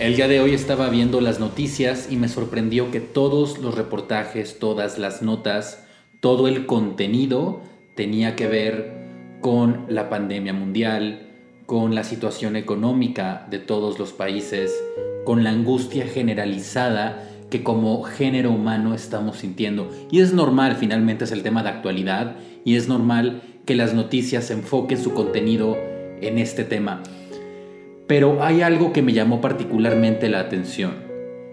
El día de hoy estaba viendo las noticias y me sorprendió que todos los reportajes, todas las notas, todo el contenido tenía que ver con la pandemia mundial, con la situación económica de todos los países, con la angustia generalizada que como género humano estamos sintiendo. Y es normal, finalmente es el tema de actualidad, y es normal que las noticias enfoquen su contenido en este tema. Pero hay algo que me llamó particularmente la atención,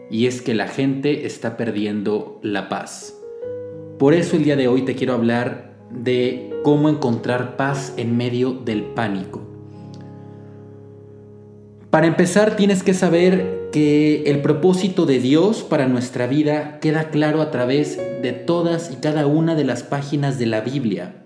y es que la gente está perdiendo la paz. Por eso el día de hoy te quiero hablar de cómo encontrar paz en medio del pánico. Para empezar, tienes que saber que el propósito de Dios para nuestra vida queda claro a través de todas y cada una de las páginas de la Biblia.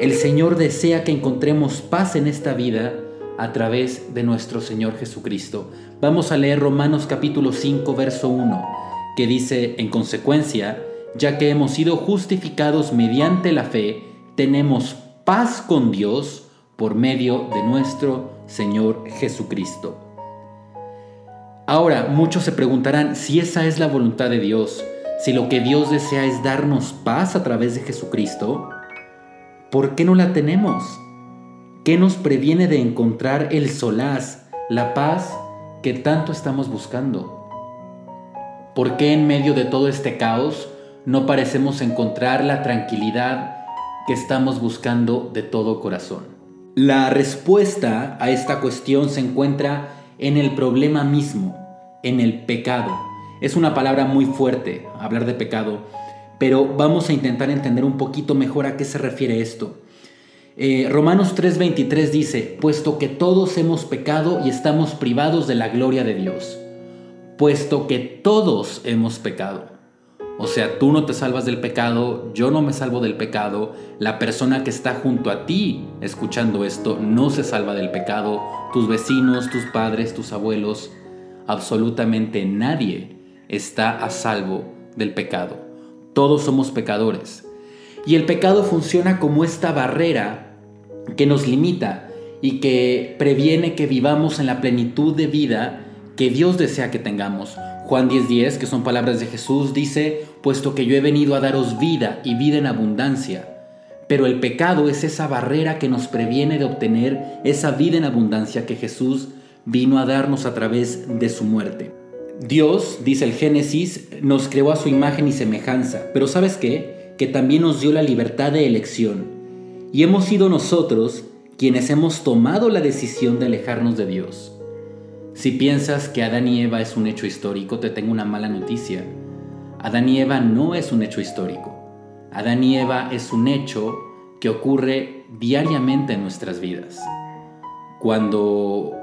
El Señor desea que encontremos paz en esta vida a través de nuestro Señor Jesucristo. Vamos a leer Romanos capítulo 5, verso 1, que dice, en consecuencia, ya que hemos sido justificados mediante la fe, tenemos paz con Dios por medio de nuestro Señor Jesucristo. Ahora, muchos se preguntarán si esa es la voluntad de Dios, si lo que Dios desea es darnos paz a través de Jesucristo, ¿por qué no la tenemos? ¿Qué nos previene de encontrar el solaz, la paz que tanto estamos buscando? ¿Por qué en medio de todo este caos no parecemos encontrar la tranquilidad que estamos buscando de todo corazón? La respuesta a esta cuestión se encuentra en el problema mismo, en el pecado. Es una palabra muy fuerte hablar de pecado, pero vamos a intentar entender un poquito mejor a qué se refiere esto. Eh, Romanos 3:23 dice, puesto que todos hemos pecado y estamos privados de la gloria de Dios, puesto que todos hemos pecado. O sea, tú no te salvas del pecado, yo no me salvo del pecado, la persona que está junto a ti escuchando esto no se salva del pecado, tus vecinos, tus padres, tus abuelos, absolutamente nadie está a salvo del pecado. Todos somos pecadores. Y el pecado funciona como esta barrera que nos limita y que previene que vivamos en la plenitud de vida que Dios desea que tengamos. Juan 10:10, que son palabras de Jesús, dice, puesto que yo he venido a daros vida y vida en abundancia. Pero el pecado es esa barrera que nos previene de obtener esa vida en abundancia que Jesús vino a darnos a través de su muerte. Dios, dice el Génesis, nos creó a su imagen y semejanza, pero ¿sabes qué? Que también nos dio la libertad de elección. Y hemos sido nosotros quienes hemos tomado la decisión de alejarnos de Dios. Si piensas que Adán y Eva es un hecho histórico, te tengo una mala noticia. Adán y Eva no es un hecho histórico. Adán y Eva es un hecho que ocurre diariamente en nuestras vidas. Cuando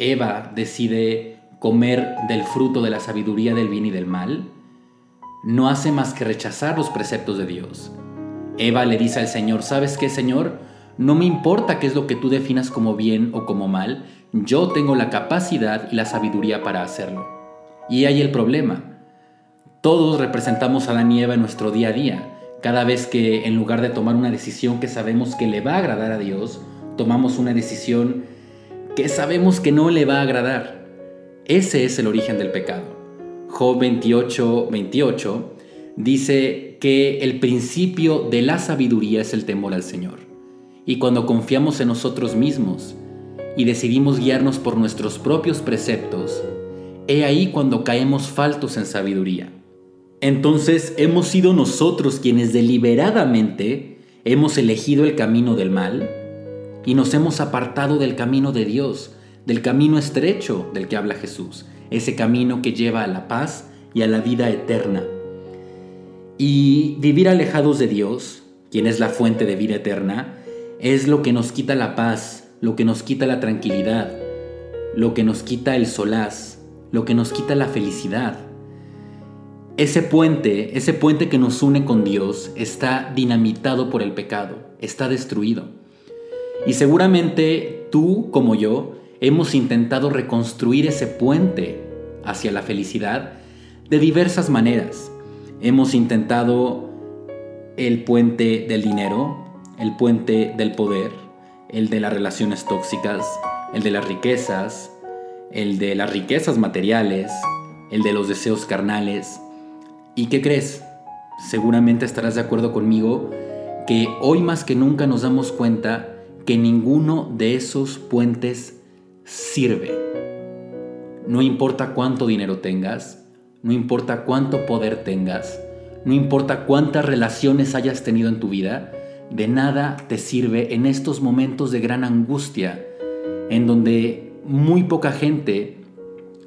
Eva decide comer del fruto de la sabiduría del bien y del mal, no hace más que rechazar los preceptos de Dios. Eva le dice al Señor, ¿sabes qué, Señor? No me importa qué es lo que tú definas como bien o como mal, yo tengo la capacidad y la sabiduría para hacerlo. Y ahí el problema. Todos representamos a Adán y Eva en nuestro día a día. Cada vez que en lugar de tomar una decisión que sabemos que le va a agradar a Dios, tomamos una decisión que sabemos que no le va a agradar. Ese es el origen del pecado. Job 28, 28, dice que el principio de la sabiduría es el temor al Señor. Y cuando confiamos en nosotros mismos y decidimos guiarnos por nuestros propios preceptos, he ahí cuando caemos faltos en sabiduría. Entonces hemos sido nosotros quienes deliberadamente hemos elegido el camino del mal y nos hemos apartado del camino de Dios, del camino estrecho del que habla Jesús, ese camino que lleva a la paz y a la vida eterna. Y vivir alejados de Dios, quien es la fuente de vida eterna, es lo que nos quita la paz, lo que nos quita la tranquilidad, lo que nos quita el solaz, lo que nos quita la felicidad. Ese puente, ese puente que nos une con Dios, está dinamitado por el pecado, está destruido. Y seguramente tú, como yo, hemos intentado reconstruir ese puente hacia la felicidad de diversas maneras. Hemos intentado el puente del dinero, el puente del poder, el de las relaciones tóxicas, el de las riquezas, el de las riquezas materiales, el de los deseos carnales. ¿Y qué crees? Seguramente estarás de acuerdo conmigo que hoy más que nunca nos damos cuenta que ninguno de esos puentes sirve. No importa cuánto dinero tengas, no importa cuánto poder tengas, no importa cuántas relaciones hayas tenido en tu vida, de nada te sirve en estos momentos de gran angustia, en donde muy poca gente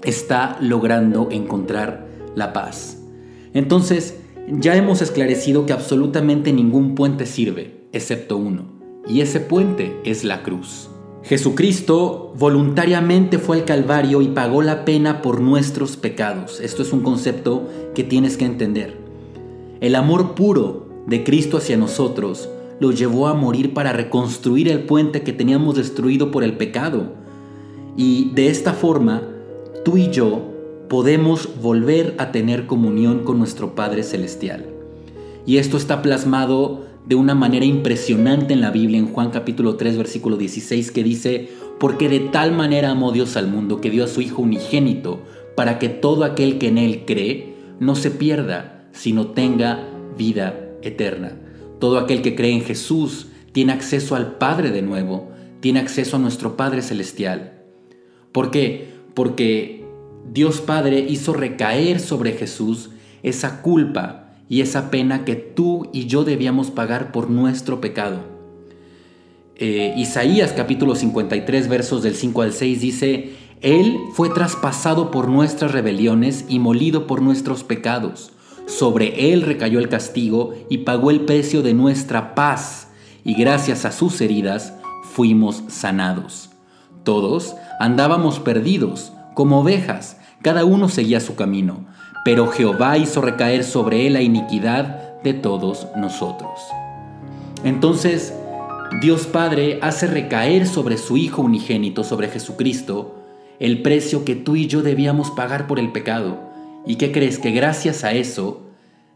está logrando encontrar la paz. Entonces, ya hemos esclarecido que absolutamente ningún puente sirve, excepto uno, y ese puente es la cruz. Jesucristo voluntariamente fue al Calvario y pagó la pena por nuestros pecados. Esto es un concepto que tienes que entender. El amor puro de Cristo hacia nosotros lo llevó a morir para reconstruir el puente que teníamos destruido por el pecado. Y de esta forma, tú y yo podemos volver a tener comunión con nuestro Padre Celestial. Y esto está plasmado de una manera impresionante en la Biblia, en Juan capítulo 3, versículo 16, que dice, porque de tal manera amó Dios al mundo que dio a su Hijo unigénito, para que todo aquel que en Él cree no se pierda, sino tenga vida eterna. Todo aquel que cree en Jesús tiene acceso al Padre de nuevo, tiene acceso a nuestro Padre Celestial. ¿Por qué? Porque Dios Padre hizo recaer sobre Jesús esa culpa y esa pena que tú y yo debíamos pagar por nuestro pecado. Eh, Isaías capítulo 53 versos del 5 al 6 dice, Él fue traspasado por nuestras rebeliones y molido por nuestros pecados. Sobre Él recayó el castigo y pagó el precio de nuestra paz, y gracias a sus heridas fuimos sanados. Todos andábamos perdidos, como ovejas, cada uno seguía su camino pero Jehová hizo recaer sobre él la iniquidad de todos nosotros. Entonces, Dios Padre hace recaer sobre su Hijo unigénito, sobre Jesucristo, el precio que tú y yo debíamos pagar por el pecado. ¿Y qué crees? Que gracias a eso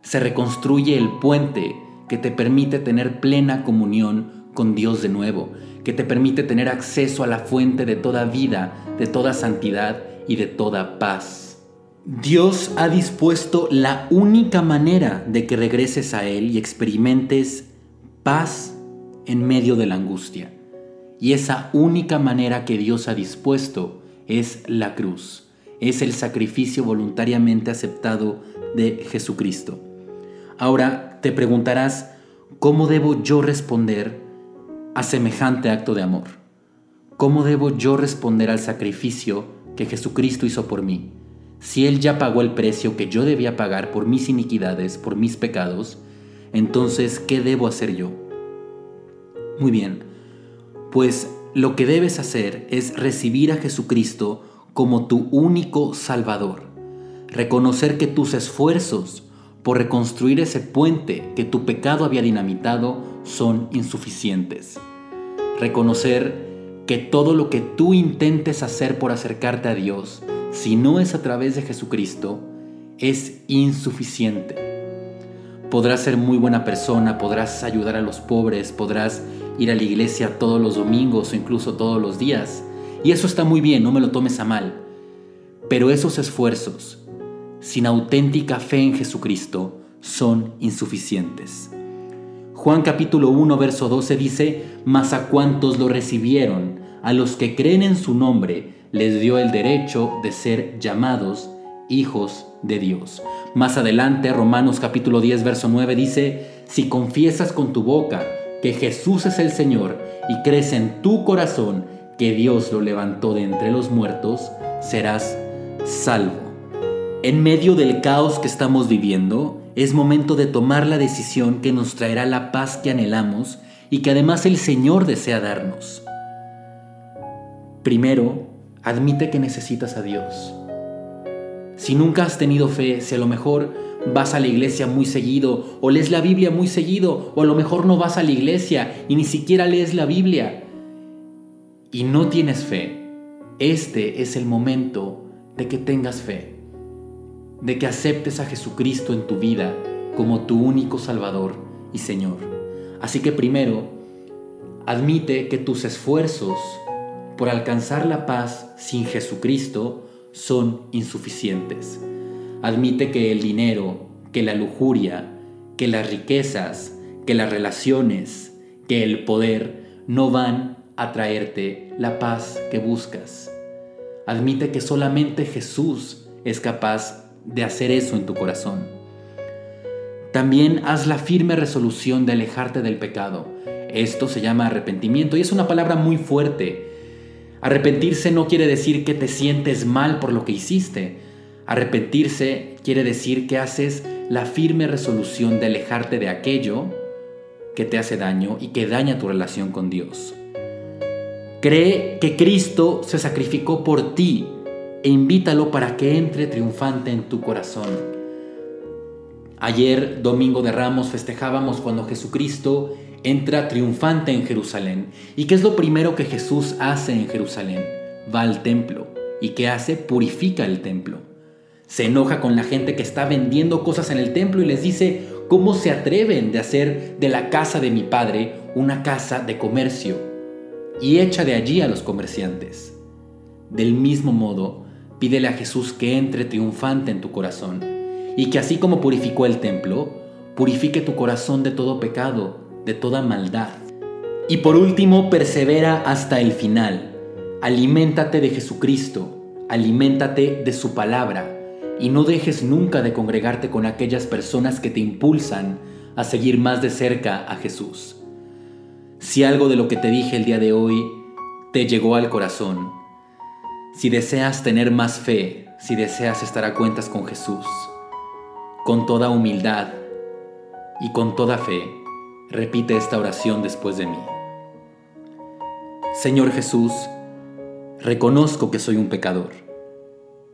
se reconstruye el puente que te permite tener plena comunión con Dios de nuevo, que te permite tener acceso a la fuente de toda vida, de toda santidad y de toda paz. Dios ha dispuesto la única manera de que regreses a Él y experimentes paz en medio de la angustia. Y esa única manera que Dios ha dispuesto es la cruz, es el sacrificio voluntariamente aceptado de Jesucristo. Ahora te preguntarás, ¿cómo debo yo responder a semejante acto de amor? ¿Cómo debo yo responder al sacrificio que Jesucristo hizo por mí? Si Él ya pagó el precio que yo debía pagar por mis iniquidades, por mis pecados, entonces, ¿qué debo hacer yo? Muy bien, pues lo que debes hacer es recibir a Jesucristo como tu único Salvador, reconocer que tus esfuerzos por reconstruir ese puente que tu pecado había dinamitado son insuficientes, reconocer que todo lo que tú intentes hacer por acercarte a Dios, si no es a través de Jesucristo, es insuficiente. Podrás ser muy buena persona, podrás ayudar a los pobres, podrás ir a la iglesia todos los domingos o incluso todos los días. Y eso está muy bien, no me lo tomes a mal. Pero esos esfuerzos, sin auténtica fe en Jesucristo, son insuficientes. Juan capítulo 1, verso 12 dice, Mas a cuantos lo recibieron, a los que creen en su nombre, les dio el derecho de ser llamados hijos de Dios. Más adelante, Romanos capítulo 10, verso 9 dice, si confiesas con tu boca que Jesús es el Señor y crees en tu corazón que Dios lo levantó de entre los muertos, serás salvo. En medio del caos que estamos viviendo, es momento de tomar la decisión que nos traerá la paz que anhelamos y que además el Señor desea darnos. Primero, admite que necesitas a Dios. Si nunca has tenido fe, si a lo mejor vas a la iglesia muy seguido, o lees la Biblia muy seguido, o a lo mejor no vas a la iglesia y ni siquiera lees la Biblia, y no tienes fe, este es el momento de que tengas fe, de que aceptes a Jesucristo en tu vida como tu único Salvador y Señor. Así que primero, admite que tus esfuerzos por alcanzar la paz sin Jesucristo son insuficientes. Admite que el dinero, que la lujuria, que las riquezas, que las relaciones, que el poder no van a traerte la paz que buscas. Admite que solamente Jesús es capaz de hacer eso en tu corazón. También haz la firme resolución de alejarte del pecado. Esto se llama arrepentimiento y es una palabra muy fuerte. Arrepentirse no quiere decir que te sientes mal por lo que hiciste. Arrepentirse quiere decir que haces la firme resolución de alejarte de aquello que te hace daño y que daña tu relación con Dios. Cree que Cristo se sacrificó por ti e invítalo para que entre triunfante en tu corazón. Ayer, domingo de Ramos, festejábamos cuando Jesucristo entra triunfante en Jerusalén. ¿Y qué es lo primero que Jesús hace en Jerusalén? Va al templo. ¿Y qué hace? Purifica el templo. Se enoja con la gente que está vendiendo cosas en el templo y les dice, ¿cómo se atreven de hacer de la casa de mi padre una casa de comercio? y echa de allí a los comerciantes. Del mismo modo, pídele a Jesús que entre triunfante en tu corazón y que así como purificó el templo, purifique tu corazón de todo pecado, de toda maldad. Y por último, persevera hasta el final. Aliméntate de Jesucristo, aliméntate de su palabra y no dejes nunca de congregarte con aquellas personas que te impulsan a seguir más de cerca a Jesús. Si algo de lo que te dije el día de hoy te llegó al corazón, si deseas tener más fe, si deseas estar a cuentas con Jesús, con toda humildad y con toda fe, repite esta oración después de mí. Señor Jesús, reconozco que soy un pecador.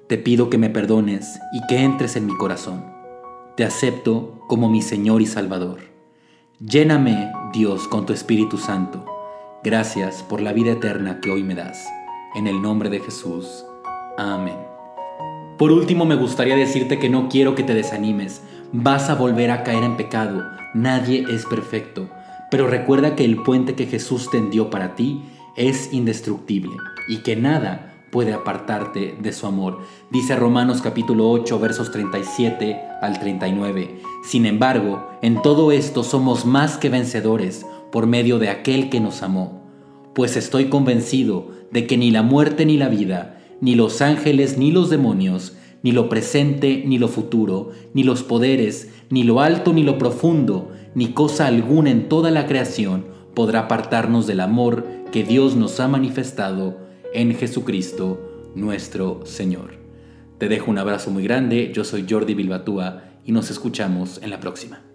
Te pido que me perdones y que entres en mi corazón. Te acepto como mi Señor y Salvador. Lléname, Dios, con tu Espíritu Santo. Gracias por la vida eterna que hoy me das. En el nombre de Jesús. Amén. Por último, me gustaría decirte que no quiero que te desanimes. Vas a volver a caer en pecado. Nadie es perfecto. Pero recuerda que el puente que Jesús tendió para ti es indestructible y que nada puede apartarte de su amor. Dice Romanos capítulo 8 versos 37 al 39. Sin embargo, en todo esto somos más que vencedores por medio de aquel que nos amó. Pues estoy convencido de que ni la muerte ni la vida, ni los ángeles ni los demonios, ni lo presente ni lo futuro, ni los poderes, ni lo alto ni lo profundo, ni cosa alguna en toda la creación podrá apartarnos del amor que Dios nos ha manifestado en Jesucristo nuestro Señor. Te dejo un abrazo muy grande, yo soy Jordi Bilbatúa y nos escuchamos en la próxima.